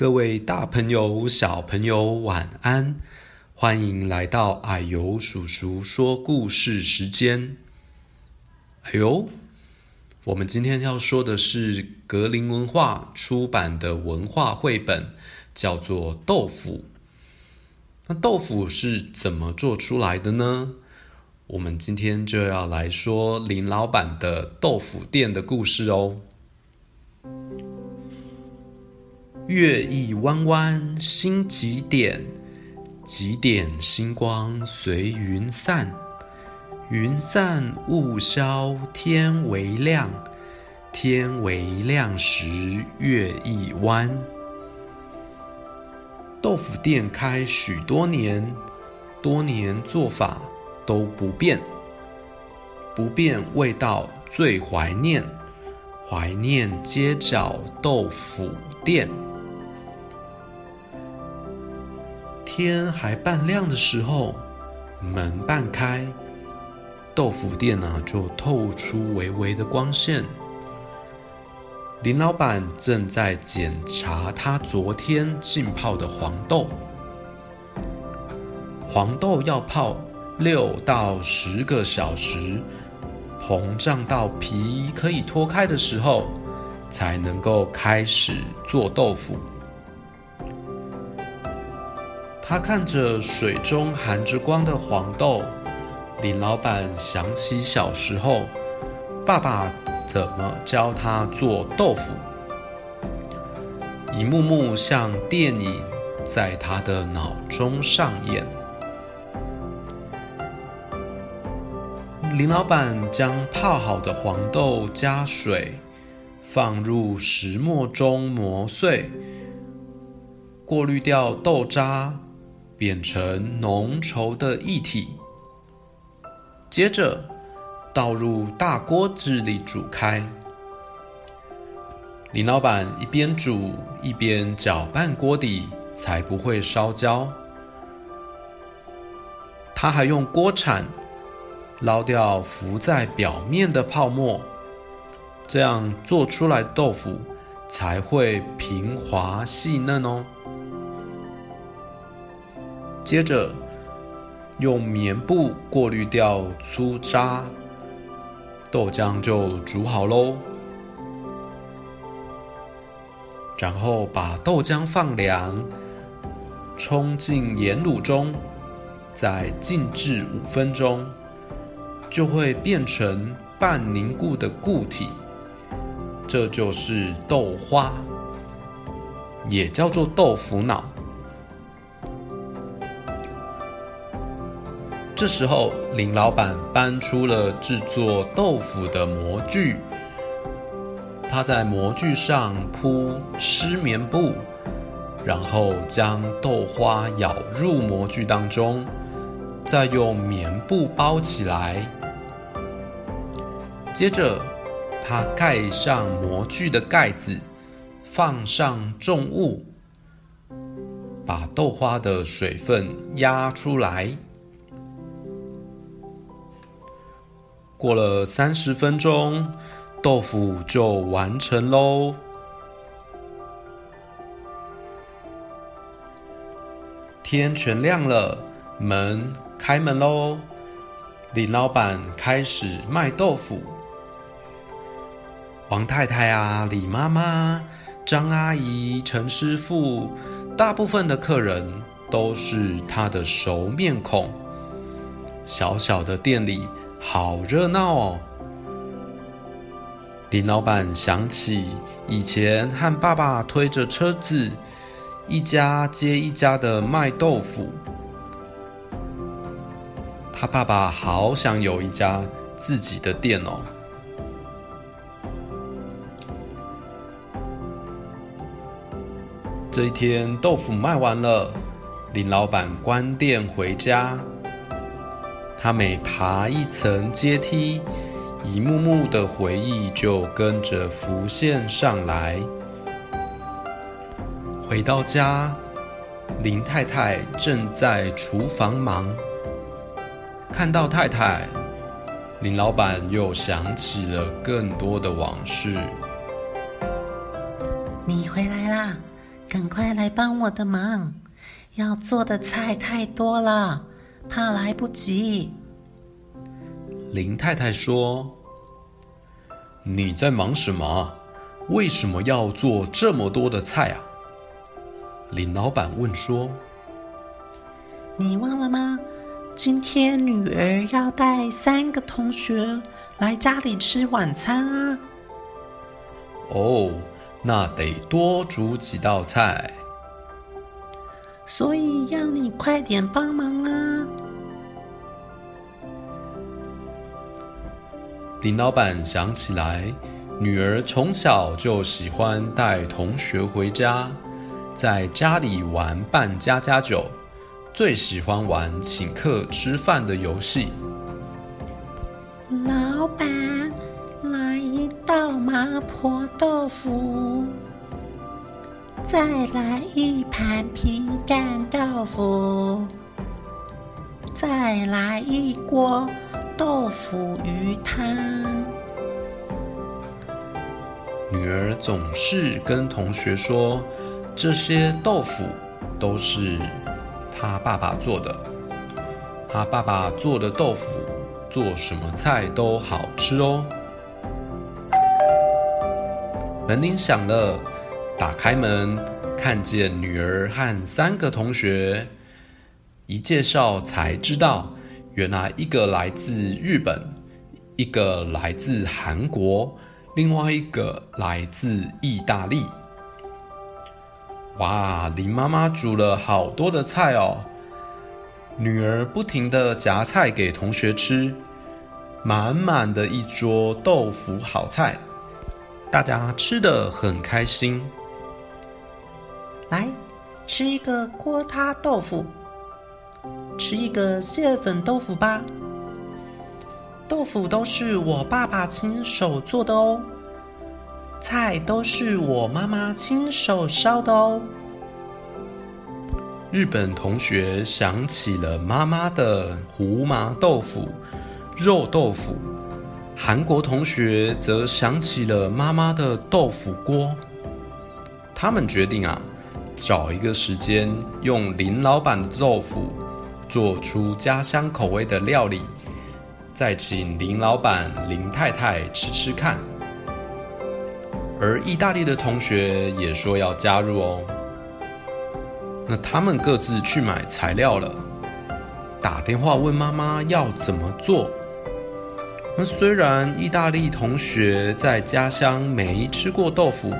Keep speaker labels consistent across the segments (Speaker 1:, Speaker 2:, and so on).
Speaker 1: 各位大朋友、小朋友，晚安！欢迎来到矮油叔叔说故事时间。啊呦，我们今天要说的是格林文化出版的文化绘本，叫做《豆腐》。那豆腐是怎么做出来的呢？我们今天就要来说林老板的豆腐店的故事哦。月意弯弯，星几点？几点星光随云散？云散雾消，天微亮。天微亮时，月意弯。豆腐店开许多年，多年做法都不变，不变味道最怀念，怀念街角豆腐店。天还半亮的时候，门半开，豆腐店啊就透出微微的光线。林老板正在检查他昨天浸泡的黄豆，黄豆要泡六到十个小时，膨胀到皮可以脱开的时候，才能够开始做豆腐。他看着水中含着光的黄豆，林老板想起小时候爸爸怎么教他做豆腐，一幕幕像电影在他的脑中上演。林老板将泡好的黄豆加水，放入石磨中磨碎，过滤掉豆渣。变成浓稠的液体，接着倒入大锅子里煮开。林老板一边煮一边搅拌锅底，才不会烧焦。他还用锅铲捞掉浮在表面的泡沫，这样做出来豆腐才会平滑细嫩哦。接着，用棉布过滤掉粗渣，豆浆就煮好喽。然后把豆浆放凉，冲进盐卤中，再静置五分钟，就会变成半凝固的固体。这就是豆花，也叫做豆腐脑。这时候，林老板搬出了制作豆腐的模具。他在模具上铺湿棉布，然后将豆花舀入模具当中，再用棉布包起来。接着，他盖上模具的盖子，放上重物，把豆花的水分压出来。过了三十分钟，豆腐就完成喽。天全亮了，门开门喽。李老板开始卖豆腐。王太太啊，李妈妈、张阿姨、陈师傅，大部分的客人都是他的熟面孔。小小的店里。好热闹哦！林老板想起以前和爸爸推着车子，一家接一家的卖豆腐。他爸爸好想有一家自己的店哦。这一天，豆腐卖完了，林老板关店回家。他每爬一层阶梯，一幕幕的回忆就跟着浮现上来。回到家，林太太正在厨房忙。看到太太，林老板又想起了更多的往事。
Speaker 2: 你回来啦，赶快来帮我的忙，要做的菜太多了，怕来不及。”
Speaker 1: 林太太说：“你在忙什么？为什么要做这么多的菜啊？”林老板问说：“
Speaker 2: 你忘了吗？今天女儿要带三个同学来家里吃晚餐啊。”
Speaker 1: 哦，那得多煮几道菜，
Speaker 2: 所以要你快点帮忙啊！
Speaker 1: 林老板想起来，女儿从小就喜欢带同学回家，在家里玩扮家家酒，最喜欢玩请客吃饭的游戏。
Speaker 2: 老再来一盘皮蛋豆腐，再来一锅。豆腐鱼汤。
Speaker 1: 女儿总是跟同学说，这些豆腐都是她爸爸做的。她爸爸做的豆腐，做什么菜都好吃哦。门铃响了，打开门，看见女儿和三个同学，一介绍才知道。原来一个来自日本，一个来自韩国，另外一个来自意大利。哇，林妈妈煮了好多的菜哦！女儿不停地夹菜给同学吃，满满的一桌豆腐好菜，大家吃得很开心。
Speaker 2: 吃一个锅塌豆腐。吃一个蟹粉豆腐吧。豆腐都是我爸爸亲手做的哦，菜都是我妈妈亲手烧的哦。
Speaker 1: 日本同学想起了妈妈的胡麻豆腐、肉豆腐，韩国同学则想起了妈妈的豆腐锅。他们决定啊，找一个时间用林老板的豆腐。做出家乡口味的料理，再请林老板、林太太吃吃看。而意大利的同学也说要加入哦。那他们各自去买材料了，打电话问妈妈要怎么做。那虽然意大利同学在家乡没吃过豆腐，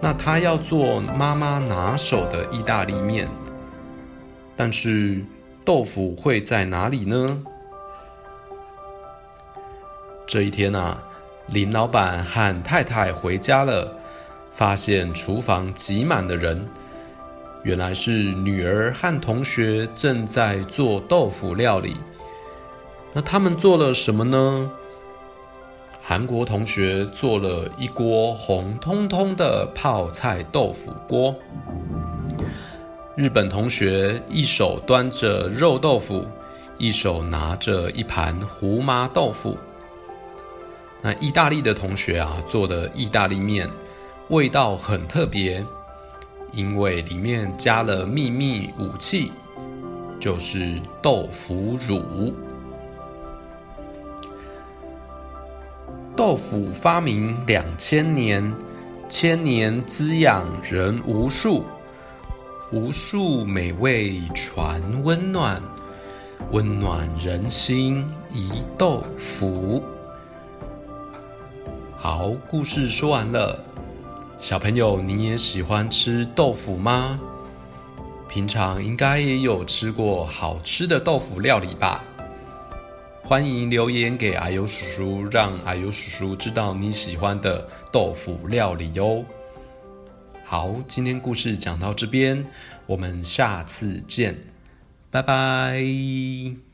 Speaker 1: 那他要做妈妈拿手的意大利面，但是。豆腐会在哪里呢？这一天啊，林老板和太太回家了，发现厨房挤满的人，原来是女儿和同学正在做豆腐料理。那他们做了什么呢？韩国同学做了一锅红彤彤的泡菜豆腐锅。日本同学一手端着肉豆腐，一手拿着一盘胡麻豆腐。那意大利的同学啊，做的意大利面，味道很特别，因为里面加了秘密武器，就是豆腐乳。豆腐发明两千年，千年滋养人无数。无数美味传温暖，温暖人心一豆腐。好，故事说完了。小朋友，你也喜欢吃豆腐吗？平常应该也有吃过好吃的豆腐料理吧？欢迎留言给阿尤叔叔，让阿尤叔叔知道你喜欢的豆腐料理哟。好，今天故事讲到这边，我们下次见，拜拜。